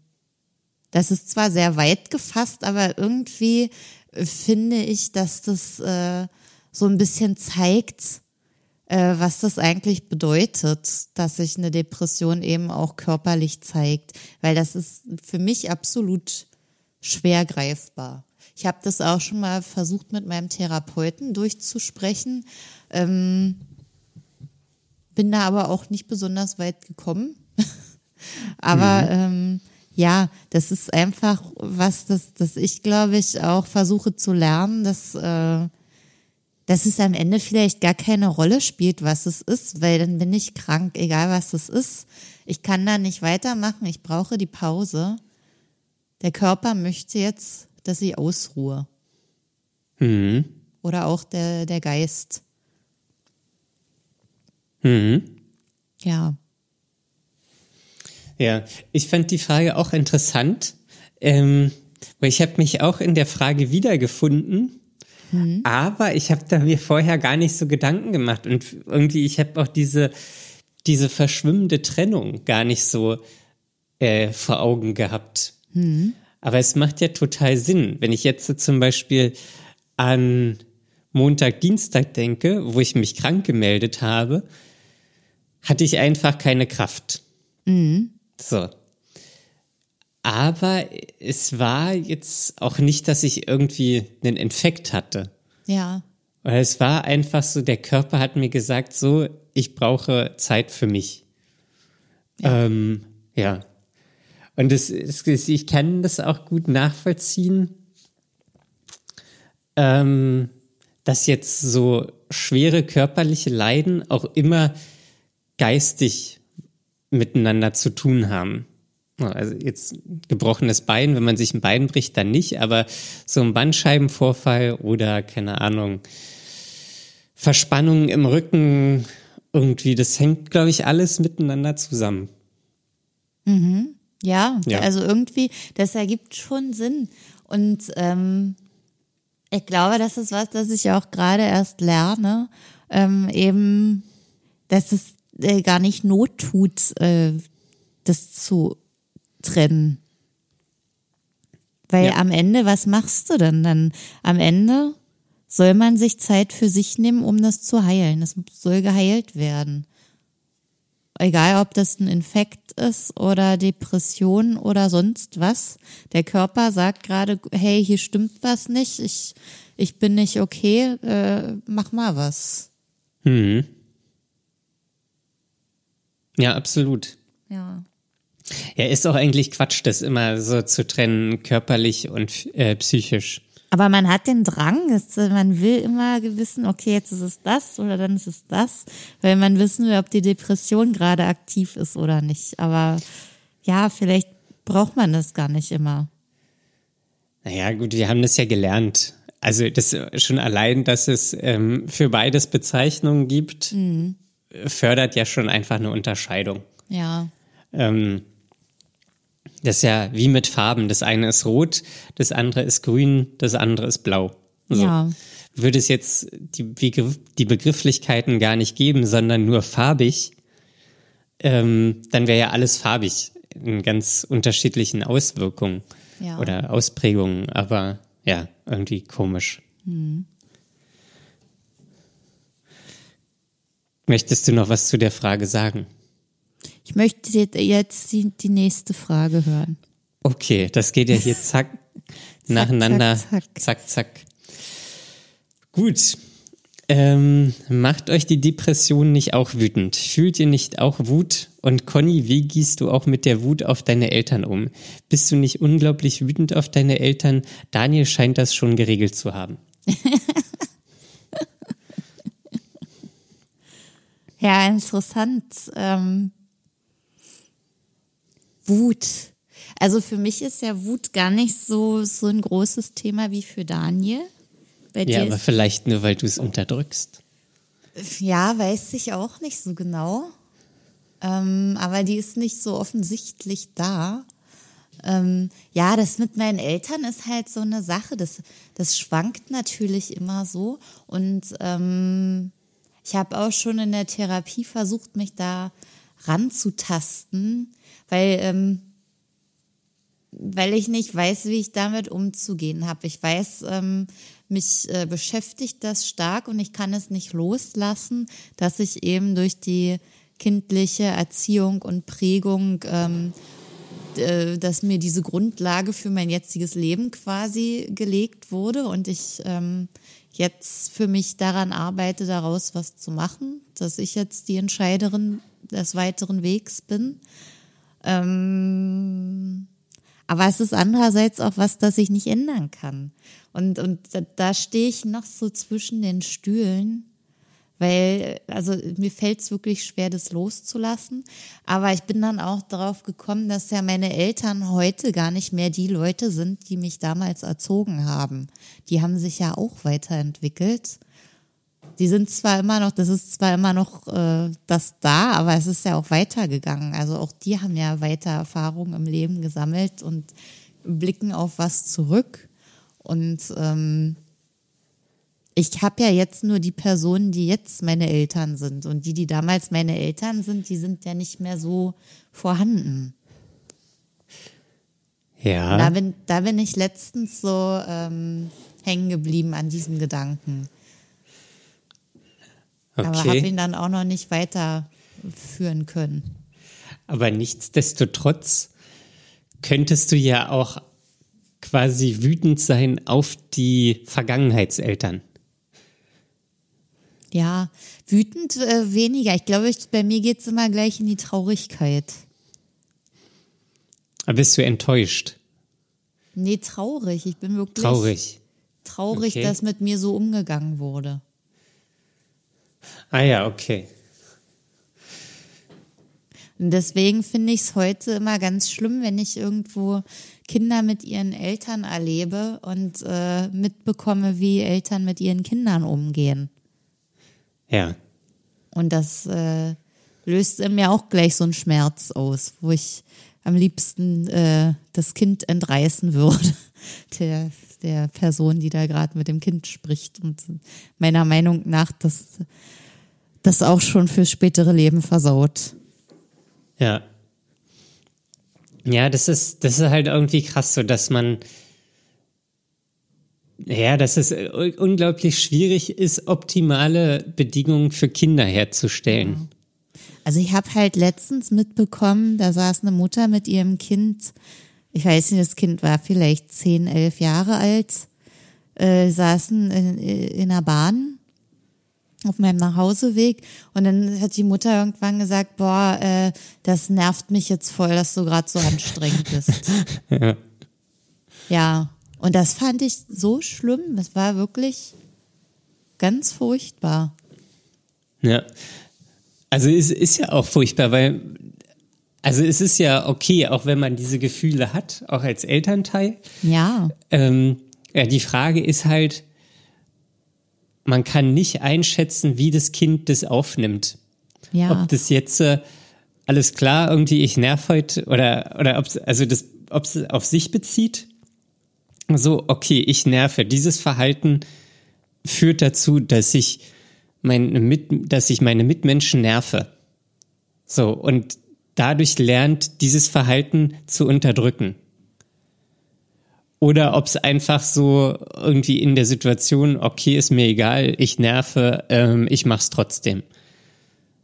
das ist zwar sehr weit gefasst, aber irgendwie finde ich, dass das äh, so ein bisschen zeigt, äh, was das eigentlich bedeutet, dass sich eine Depression eben auch körperlich zeigt, weil das ist für mich absolut schwer greifbar. Ich habe das auch schon mal versucht mit meinem Therapeuten durchzusprechen, ähm, bin da aber auch nicht besonders weit gekommen. aber mhm. ähm, ja, das ist einfach was, das, das ich glaube ich auch versuche zu lernen, dass äh, dass es am Ende vielleicht gar keine Rolle spielt, was es ist, weil dann bin ich krank, egal was es ist. Ich kann da nicht weitermachen, ich brauche die Pause. Der Körper möchte jetzt, dass ich ausruhe. Mhm. Oder auch der, der Geist. Mhm. Ja. Ja, ich fand die Frage auch interessant, ähm, weil ich habe mich auch in der Frage wiedergefunden Mhm. Aber ich habe da mir vorher gar nicht so Gedanken gemacht und irgendwie, ich habe auch diese, diese verschwimmende Trennung gar nicht so äh, vor Augen gehabt. Mhm. Aber es macht ja total Sinn, wenn ich jetzt zum Beispiel an Montag, Dienstag denke, wo ich mich krank gemeldet habe, hatte ich einfach keine Kraft. Mhm. So. Aber es war jetzt auch nicht, dass ich irgendwie einen Infekt hatte. Ja. Es war einfach so, der Körper hat mir gesagt, so, ich brauche Zeit für mich. Ja. Ähm, ja. Und es, es, ich kann das auch gut nachvollziehen, ähm, dass jetzt so schwere körperliche Leiden auch immer geistig miteinander zu tun haben. Also jetzt gebrochenes Bein, wenn man sich ein Bein bricht, dann nicht, aber so ein Bandscheibenvorfall oder keine Ahnung, Verspannungen im Rücken, irgendwie, das hängt, glaube ich, alles miteinander zusammen. Mhm. Ja, ja, also irgendwie, das ergibt schon Sinn. Und ähm, ich glaube, das ist was, das ich auch gerade erst lerne, ähm, eben, dass es äh, gar nicht Not tut, äh, das zu trennen. Weil ja. am Ende, was machst du denn dann? Am Ende soll man sich Zeit für sich nehmen, um das zu heilen. Das soll geheilt werden. Egal, ob das ein Infekt ist oder Depression oder sonst was. Der Körper sagt gerade, hey, hier stimmt was nicht, ich, ich bin nicht okay, äh, mach mal was. Hm. Ja, absolut. Ja. Ja, ist auch eigentlich Quatsch, das immer so zu trennen, körperlich und äh, psychisch. Aber man hat den Drang, man will immer wissen, okay, jetzt ist es das oder dann ist es das, weil man wissen will, ob die Depression gerade aktiv ist oder nicht. Aber ja, vielleicht braucht man das gar nicht immer. Naja, gut, wir haben das ja gelernt. Also das schon allein, dass es ähm, für beides Bezeichnungen gibt, mhm. fördert ja schon einfach eine Unterscheidung. Ja. Ähm, das ist ja wie mit Farben. Das eine ist rot, das andere ist grün, das andere ist blau. So. Ja. Würde es jetzt die, die Begrifflichkeiten gar nicht geben, sondern nur farbig, ähm, dann wäre ja alles farbig in ganz unterschiedlichen Auswirkungen ja. oder Ausprägungen. Aber ja, irgendwie komisch. Hm. Möchtest du noch was zu der Frage sagen? Ich möchte jetzt die, nächste Frage hören. Okay, das geht ja hier zack, nacheinander. Zack, zack. zack, zack. Gut. Ähm, macht euch die Depression nicht auch wütend? Fühlt ihr nicht auch Wut? Und Conny, wie gehst du auch mit der Wut auf deine Eltern um? Bist du nicht unglaublich wütend auf deine Eltern? Daniel scheint das schon geregelt zu haben. ja, interessant. Ähm Wut. Also für mich ist ja Wut gar nicht so, so ein großes Thema wie für Daniel. Bei ja, aber vielleicht nur, weil du es unterdrückst. Ja, weiß ich auch nicht so genau. Ähm, aber die ist nicht so offensichtlich da. Ähm, ja, das mit meinen Eltern ist halt so eine Sache. Das, das schwankt natürlich immer so. Und ähm, ich habe auch schon in der Therapie versucht, mich da ranzutasten, weil, ähm, weil ich nicht weiß, wie ich damit umzugehen habe. Ich weiß, ähm, mich äh, beschäftigt das stark und ich kann es nicht loslassen, dass ich eben durch die kindliche Erziehung und Prägung, ähm, äh, dass mir diese Grundlage für mein jetziges Leben quasi gelegt wurde und ich ähm, jetzt für mich daran arbeite, daraus was zu machen, dass ich jetzt die Entscheiderin des weiteren Wegs bin. Ähm, aber es ist andererseits auch was, das ich nicht ändern kann. Und, und da, da stehe ich noch so zwischen den Stühlen weil, also mir fällt es wirklich schwer, das loszulassen. Aber ich bin dann auch darauf gekommen, dass ja meine Eltern heute gar nicht mehr die Leute sind, die mich damals erzogen haben. Die haben sich ja auch weiterentwickelt. Die sind zwar immer noch, das ist zwar immer noch äh, das da, aber es ist ja auch weitergegangen. Also auch die haben ja weiter Erfahrungen im Leben gesammelt und blicken auf was zurück. Und ähm, ich habe ja jetzt nur die Personen, die jetzt meine Eltern sind. Und die, die damals meine Eltern sind, die sind ja nicht mehr so vorhanden. Ja. Da bin, da bin ich letztens so ähm, hängen geblieben an diesem Gedanken. Okay. Aber habe ihn dann auch noch nicht weiterführen können. Aber nichtsdestotrotz könntest du ja auch quasi wütend sein auf die Vergangenheitseltern. Ja, wütend äh, weniger. Ich glaube, ich, bei mir geht's immer gleich in die Traurigkeit. Aber bist du enttäuscht? Nee, traurig. Ich bin wirklich traurig, traurig okay. dass mit mir so umgegangen wurde. Ah ja, okay. Und deswegen finde ich es heute immer ganz schlimm, wenn ich irgendwo Kinder mit ihren Eltern erlebe und äh, mitbekomme, wie Eltern mit ihren Kindern umgehen. Ja. Und das äh, löst in mir auch gleich so einen Schmerz aus, wo ich am liebsten äh, das Kind entreißen würde, der, der Person, die da gerade mit dem Kind spricht. Und meiner Meinung nach, das, das auch schon fürs spätere Leben versaut. Ja. Ja, das ist, das ist halt irgendwie krass, so dass man ja, dass es unglaublich schwierig ist, optimale Bedingungen für Kinder herzustellen. Also ich habe halt letztens mitbekommen, da saß eine Mutter mit ihrem Kind, ich weiß nicht, das Kind war vielleicht zehn, elf Jahre alt, äh, saßen in, in einer Bahn auf meinem Nachhauseweg und dann hat die Mutter irgendwann gesagt, boah, äh, das nervt mich jetzt voll, dass du gerade so anstrengend bist. ja. ja. Und das fand ich so schlimm. Das war wirklich ganz furchtbar. Ja. Also es ist ja auch furchtbar, weil, also es ist ja okay, auch wenn man diese Gefühle hat, auch als Elternteil. Ja. Ähm, ja, die Frage ist halt, man kann nicht einschätzen, wie das Kind das aufnimmt. Ja. Ob das jetzt äh, alles klar, irgendwie ich nerv heute oder oder ob also das ob es auf sich bezieht so, okay, ich nerve. Dieses Verhalten führt dazu, dass ich meine, Mit dass ich meine Mitmenschen nerve. So, und dadurch lernt, dieses Verhalten zu unterdrücken. Oder ob es einfach so irgendwie in der Situation, okay, ist mir egal, ich nerve, ähm, ich mach's trotzdem.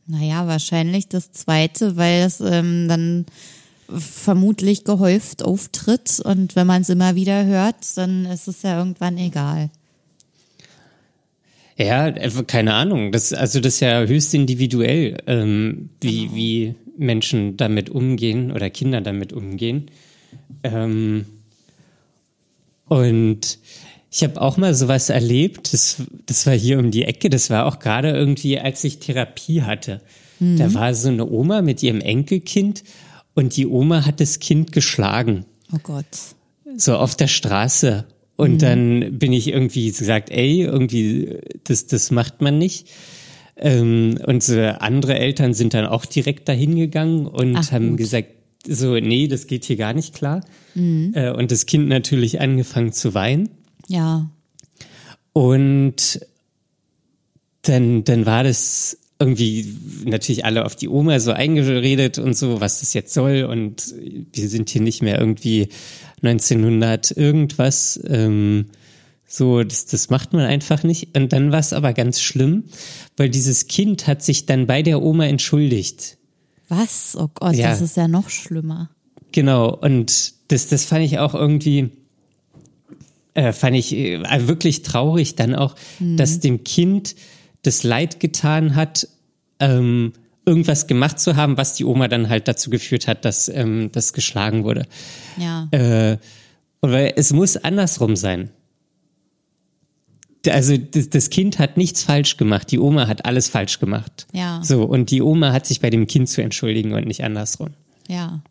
Naja, wahrscheinlich das zweite, weil es ähm, dann vermutlich gehäuft auftritt und wenn man es immer wieder hört, dann ist es ja irgendwann egal. Ja, keine Ahnung. Das, also das ist ja höchst individuell, ähm, wie, genau. wie Menschen damit umgehen oder Kinder damit umgehen. Ähm, und ich habe auch mal sowas erlebt, das, das war hier um die Ecke, das war auch gerade irgendwie, als ich Therapie hatte. Mhm. Da war so eine Oma mit ihrem Enkelkind und die Oma hat das Kind geschlagen. Oh Gott. So auf der Straße. Und mhm. dann bin ich irgendwie gesagt, ey, irgendwie, das, das macht man nicht. Ähm, unsere andere Eltern sind dann auch direkt dahin gegangen und Ach, haben gut. gesagt, so, nee, das geht hier gar nicht klar. Äh, und das Kind natürlich angefangen zu weinen. Ja. Und dann, dann war das irgendwie natürlich alle auf die Oma so eingeredet und so, was das jetzt soll. Und wir sind hier nicht mehr irgendwie 1900 irgendwas. Ähm, so, das, das macht man einfach nicht. Und dann war es aber ganz schlimm, weil dieses Kind hat sich dann bei der Oma entschuldigt. Was? Oh Gott, Ja. das ist ja noch schlimmer. Genau, und das, das fand ich auch irgendwie, äh, fand ich äh, wirklich traurig dann auch, dass dem Kind das Leid getan hat, ähm, irgendwas gemacht zu haben, was die Oma dann halt dazu geführt hat, dass ähm, das geschlagen wurde. Ja. Äh, und weil es muss andersrum sein. Also das, Kind hat nichts falsch gemacht, die Oma hat alles falsch gemacht. Ja. So, und die Oma hat sich bei dem Kind zu entschuldigen und nicht andersrum. Ja.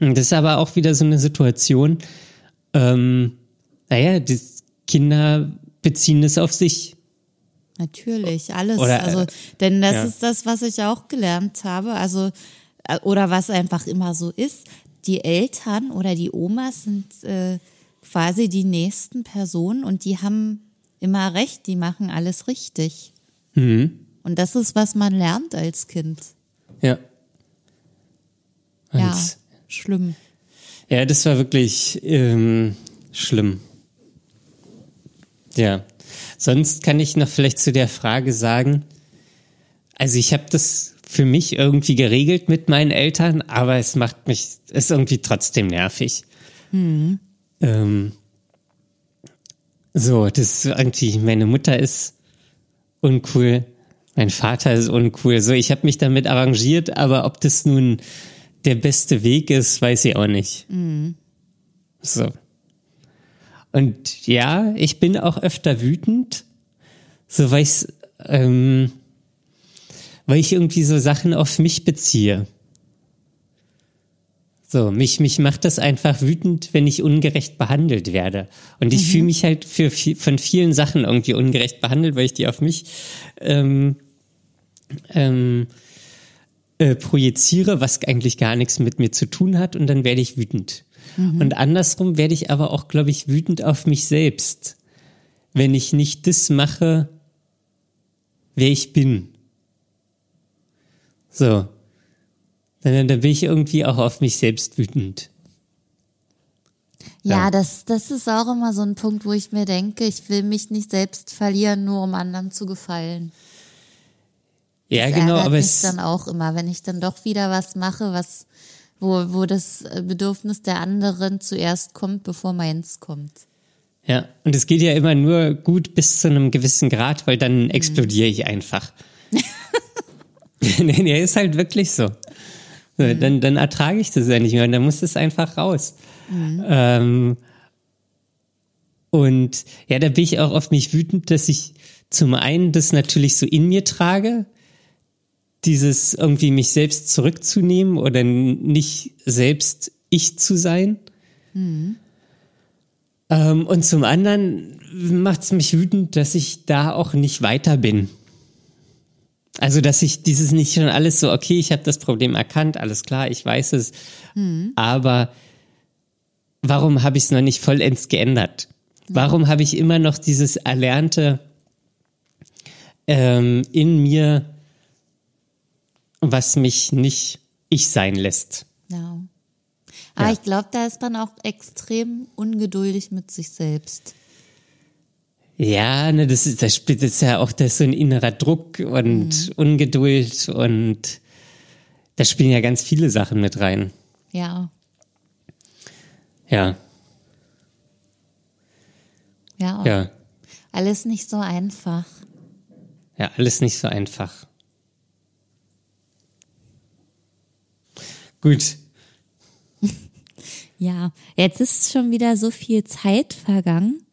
Und Das ist aber auch wieder so eine Situation, ähm, naja, die Kinder beziehen es auf sich. Natürlich, alles. Oder, also, denn das ja. ist das, was ich auch gelernt habe. Also, äh, oder was einfach immer so ist. Die Eltern oder die Omas sind äh, quasi die nächsten Personen und die haben immer recht, die machen alles richtig. Mhm. Und das ist, was man lernt als Kind. Ja. Und, ja, schlimm. ja, das war wirklich ähm, schlimm. Ja. Sonst kann ich noch vielleicht zu der Frage sagen, also ich habe das für mich irgendwie geregelt mit meinen Eltern, aber es macht mich, ist irgendwie trotzdem nervig. Ähm, so, das ist irgendwie, meine Mutter ist uncool, mein Vater ist uncool. So, ich habe mich damit arrangiert, aber ob das nun der beste Weg ist, weiß ich auch nicht. So. Und ja, ich bin auch öfter wütend, so weil ich, ähm, weil ich irgendwie so Sachen auf mich beziehe. So, mich, mich macht das einfach wütend, wenn ich ungerecht behandelt werde. Und ich fühle mich halt für, von vielen Sachen irgendwie ungerecht behandelt, weil ich die auf mich ähm, ähm, äh, projiziere, was eigentlich gar nichts mit mir zu tun hat, und dann werde ich wütend. Und andersrum werde ich aber auch, glaube ich, wütend auf mich selbst, wenn ich nicht das mache, wer ich bin. So. Dann, dann bin ich irgendwie auch auf mich selbst wütend. Ja, Ja. das, das ist auch immer so ein Punkt, wo ich mir denke, ich will mich nicht selbst verlieren, nur um anderen zu gefallen. Ja, Das genau, aber mich es, dann auch immer, wenn ich dann doch wieder was mache, was, wo, wo das Bedürfnis der anderen zuerst kommt, bevor meins kommt. ja, und es geht ja immer nur gut bis zu einem gewissen Grad, weil dann explodiere ich einfach. nee, nee, ist halt wirklich so. So dann, dann ertrage ich das ja nicht mehr und dann muss es einfach raus. Ähm, und ja, da bin ich auch auf mich wütend, dass ich zum einen das natürlich so in mir trage, dieses irgendwie mich selbst zurückzunehmen oder nicht selbst ich zu sein. Ähm, und zum anderen macht es mich wütend, dass ich da auch nicht weiter bin. Also, dass ich dieses nicht schon alles so, okay, ich habe das Problem erkannt, alles klar, ich weiß es, aber warum habe ich es noch nicht vollends geändert? Warum habe ich immer noch dieses Erlernte ähm, in mir, was mich nicht ich sein lässt? Ja. Aber Ja. ich glaube, da ist man auch extrem ungeduldig mit sich selbst. Ja, ne, das ist, das spielt jetzt ja auch das ist so ein innerer Druck und Ungeduld und da spielen ja ganz viele Sachen mit rein. Ja. Ja, Ja. ja, Alles nicht so einfach. ja, alles nicht so einfach. Gut, Ja, jetzt ist schon wieder so viel Zeit vergangen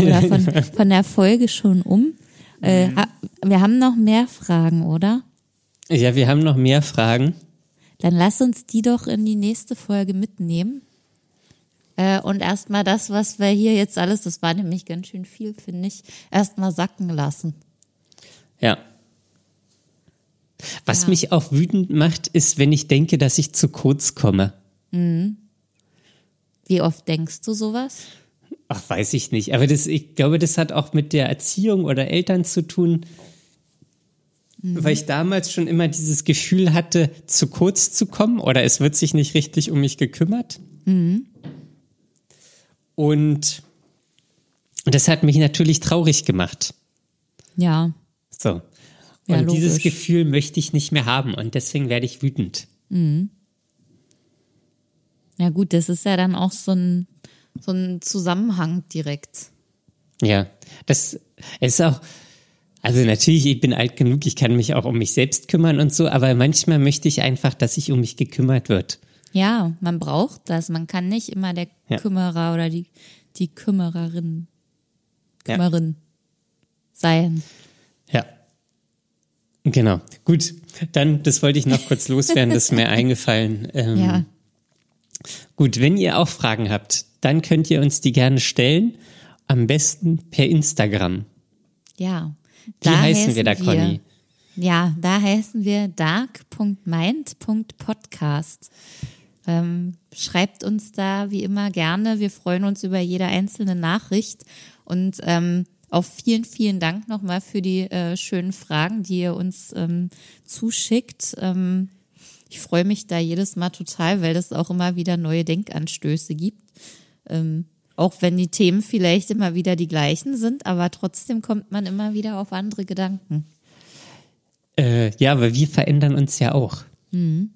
oder von, von der Folge schon um. Äh, ha- wir haben noch mehr Fragen, oder? ja, wir haben noch mehr Fragen. Dann lass uns die doch in die nächste Folge mitnehmen. Äh, und erstmal das, was wir hier jetzt alles, das war nämlich ganz schön viel, finde ich, erstmal sacken lassen. Ja, Was ja. mich auch wütend macht, ist, wenn ich denke, dass ich zu kurz komme. Mhm. Wie oft denkst du sowas? Ach, weiß ich nicht. Aber das, ich glaube, das hat auch mit der Erziehung oder Eltern zu tun. Mhm. Weil ich damals schon immer dieses Gefühl hatte, zu kurz zu kommen oder es wird sich nicht richtig um mich gekümmert. Mhm. Und das hat mich natürlich traurig gemacht. Ja. So. Und ja, dieses Gefühl möchte ich nicht mehr haben und deswegen werde ich wütend. Mhm. Ja gut, das ist ja dann auch so ein, so ein Zusammenhang direkt. Ja, das ist auch, also natürlich, ich bin alt genug, ich kann mich auch um mich selbst kümmern und so, aber manchmal möchte ich einfach, dass sich um mich gekümmert wird. Ja, man braucht das. Man kann nicht immer der ja. Kümmerer oder die, die Kümmererin, Kümmerin ja. sein. Ja. Genau. Gut. Dann, das wollte ich noch kurz loswerden, das ist mir eingefallen. Ähm, ja. Gut, wenn ihr auch Fragen habt, dann könnt ihr uns die gerne stellen. Am besten per Instagram. Ja. Wie heißen wir da, Conny? ja, da heißen wir dark.mind.podcast. Ähm, schreibt uns da wie immer gerne. Wir freuen uns über jede einzelne Nachricht. Und ähm, auch vielen, vielen Dank nochmal für die äh, schönen Fragen, die ihr uns ähm, zuschickt. Ähm, ich freue mich da jedes Mal total, weil es auch immer wieder neue Denkanstöße gibt. Ähm, auch wenn die Themen vielleicht immer wieder die gleichen sind, aber trotzdem kommt man immer wieder auf andere Gedanken. Äh, ja, aber wir verändern uns ja auch. Mhm.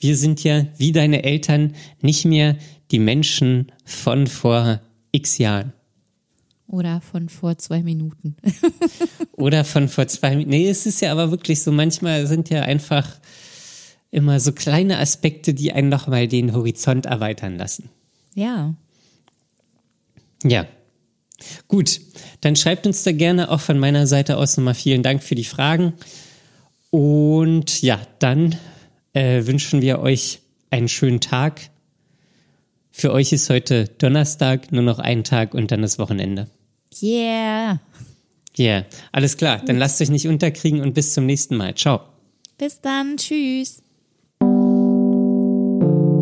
Wir sind ja wie deine Eltern nicht mehr die Menschen von vor x Jahren. Oder von vor zwei Minuten. Oder von vor zwei Minuten. Nee, es ist ja aber wirklich so, manchmal sind ja einfach immer so kleine Aspekte, die einen nochmal den Horizont erweitern lassen. Ja. Ja. Gut, dann schreibt uns da gerne auch von meiner Seite aus nochmal vielen Dank für die Fragen. Und ja, dann äh, wünschen wir euch einen schönen Tag. Für euch ist heute Donnerstag, nur noch ein Tag und dann das Wochenende. Yeah. Yeah, alles klar. Dann lasst euch nicht unterkriegen und bis zum nächsten Mal. Ciao. Bis dann. Tschüss. thank you